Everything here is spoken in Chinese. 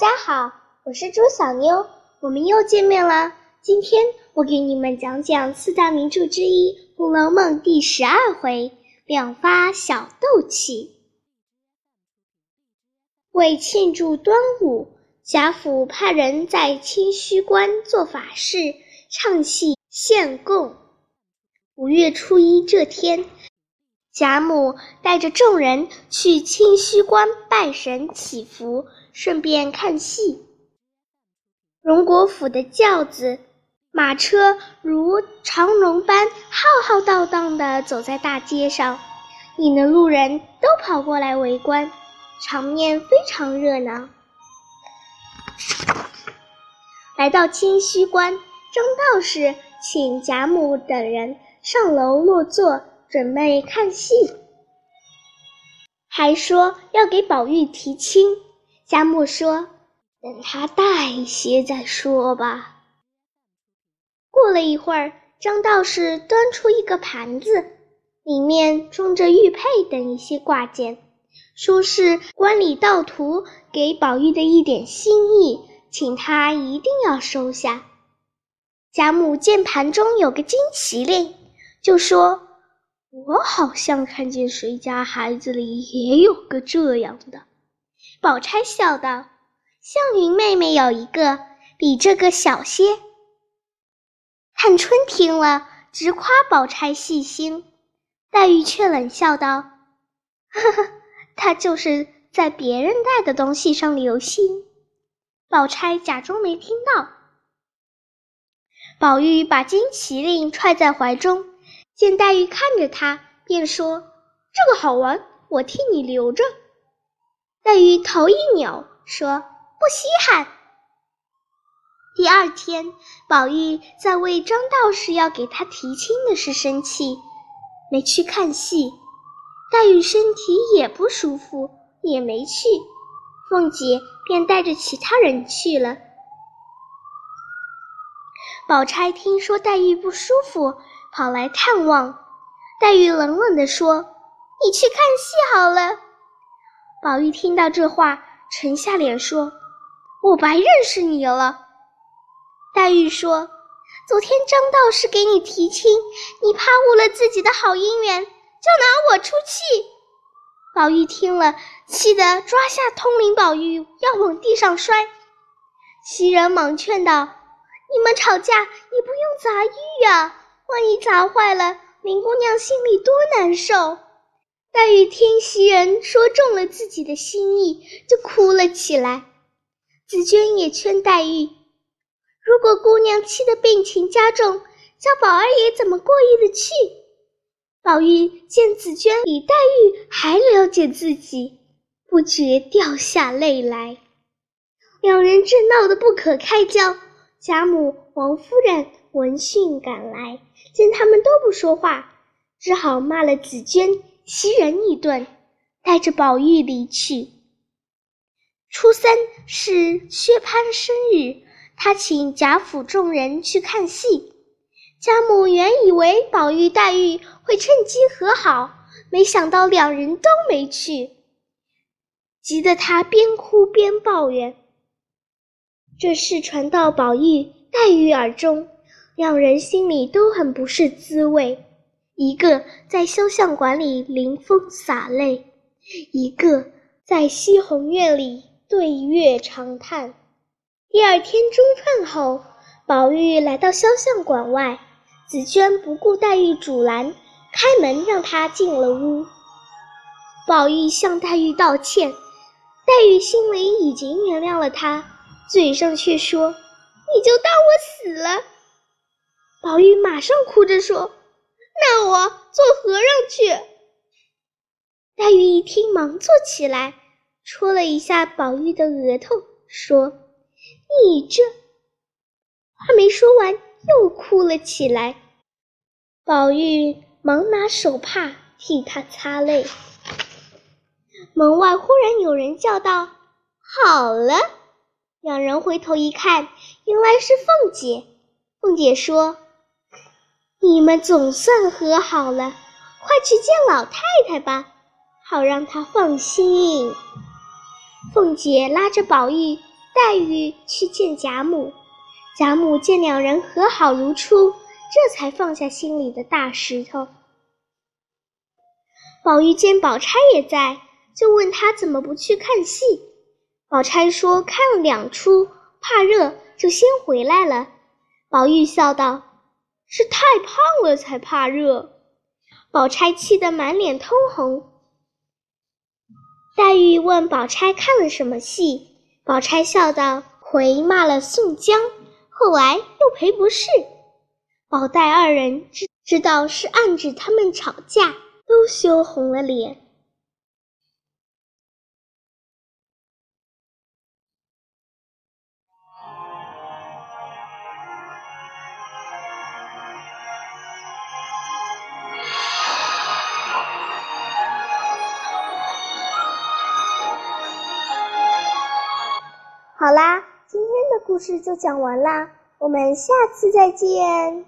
家好，我是朱小妞，我们又见面了。今天我给你们讲讲四大名著之一《红楼梦》第十二回“两发小斗气”。为庆祝端午，贾府派人在清虚观做法事、唱戏、献供。五月初一这天，贾母带着众人去清虚观拜神祈福。顺便看戏。荣国府的轿子、马车如长龙般浩浩荡荡地走在大街上，引得路人都跑过来围观，场面非常热闹。来到清虚观，张道士请贾母等人上楼落座，准备看戏，还说要给宝玉提亲。贾母说：“等他大一些再说吧。”过了一会儿，张道士端出一个盘子，里面装着玉佩等一些挂件，说是观里道徒给宝玉的一点心意，请他一定要收下。贾母见盘中有个金麒麟，就说：“我好像看见谁家孩子里也有个这样的。”宝钗笑道：“湘云妹妹有一个，比这个小些。”探春听了，直夸宝钗细心。黛玉却冷笑道：“ 呵呵，她就是在别人带的东西上留心。”宝钗假装没听到。宝玉把金麒麟揣在怀中，见黛玉看着他，便说：“这个好玩，我替你留着。”黛玉头一扭，说：“不稀罕。”第二天，宝玉在为张道士要给他提亲的事生气，没去看戏。黛玉身体也不舒服，也没去。凤姐便带着其他人去了。宝钗听说黛玉不舒服，跑来探望。黛玉冷冷地说：“你去看戏好了。”宝玉听到这话，沉下脸说：“我白认识你了。”黛玉说：“昨天张道士给你提亲，你怕误了自己的好姻缘，就拿我出气。”宝玉听了，气得抓下通灵宝玉要往地上摔。袭人忙劝道：“你们吵架也不用砸玉呀，万一砸坏了，林姑娘心里多难受。”黛玉听袭人说中了自己的心意，就哭了起来。紫娟也劝黛玉：“如果姑娘气得病情加重，叫宝二爷怎么过意得去？”宝玉见紫娟比黛玉还了解自己，不觉掉下泪来。两人正闹得不可开交，贾母、王夫人闻讯赶来，见他们都不说话，只好骂了紫娟。袭人一顿，带着宝玉离去。初三是薛蟠生日，他请贾府众人去看戏。贾母原以为宝玉、黛玉会趁机和好，没想到两人都没去，急得他边哭边抱怨。这事传到宝玉、黛玉耳中，两人心里都很不是滋味。一个在肖像馆里临风洒泪，一个在西红院里对月长叹。第二天中饭后，宝玉来到肖像馆外，紫娟不顾黛玉阻拦，开门让他进了屋。宝玉向黛玉道歉，黛玉心里已经原谅了他，嘴上却说：“你就当我死了。”宝玉马上哭着说。那我做和尚去。黛玉一听，忙坐起来，戳了一下宝玉的额头，说：“你这……”话没说完，又哭了起来。宝玉忙拿手帕替她擦泪。门外忽然有人叫道：“好了！”两人回头一看，原来是凤姐。凤姐说。你们总算和好了，快去见老太太吧，好让她放心。凤姐拉着宝玉、黛玉去见贾母，贾母见两人和好如初，这才放下心里的大石头。宝玉见宝钗也在，就问他怎么不去看戏。宝钗说看了两出，怕热，就先回来了。宝玉笑道：“是太胖了才怕热。”宝钗气得满脸通红。黛玉问宝钗看了什么戏，宝钗笑道：“回骂了宋江，后来又赔不是。”宝黛二人知知道是暗指他们吵架，都羞红了脸。好啦，今天的故事就讲完啦，我们下次再见。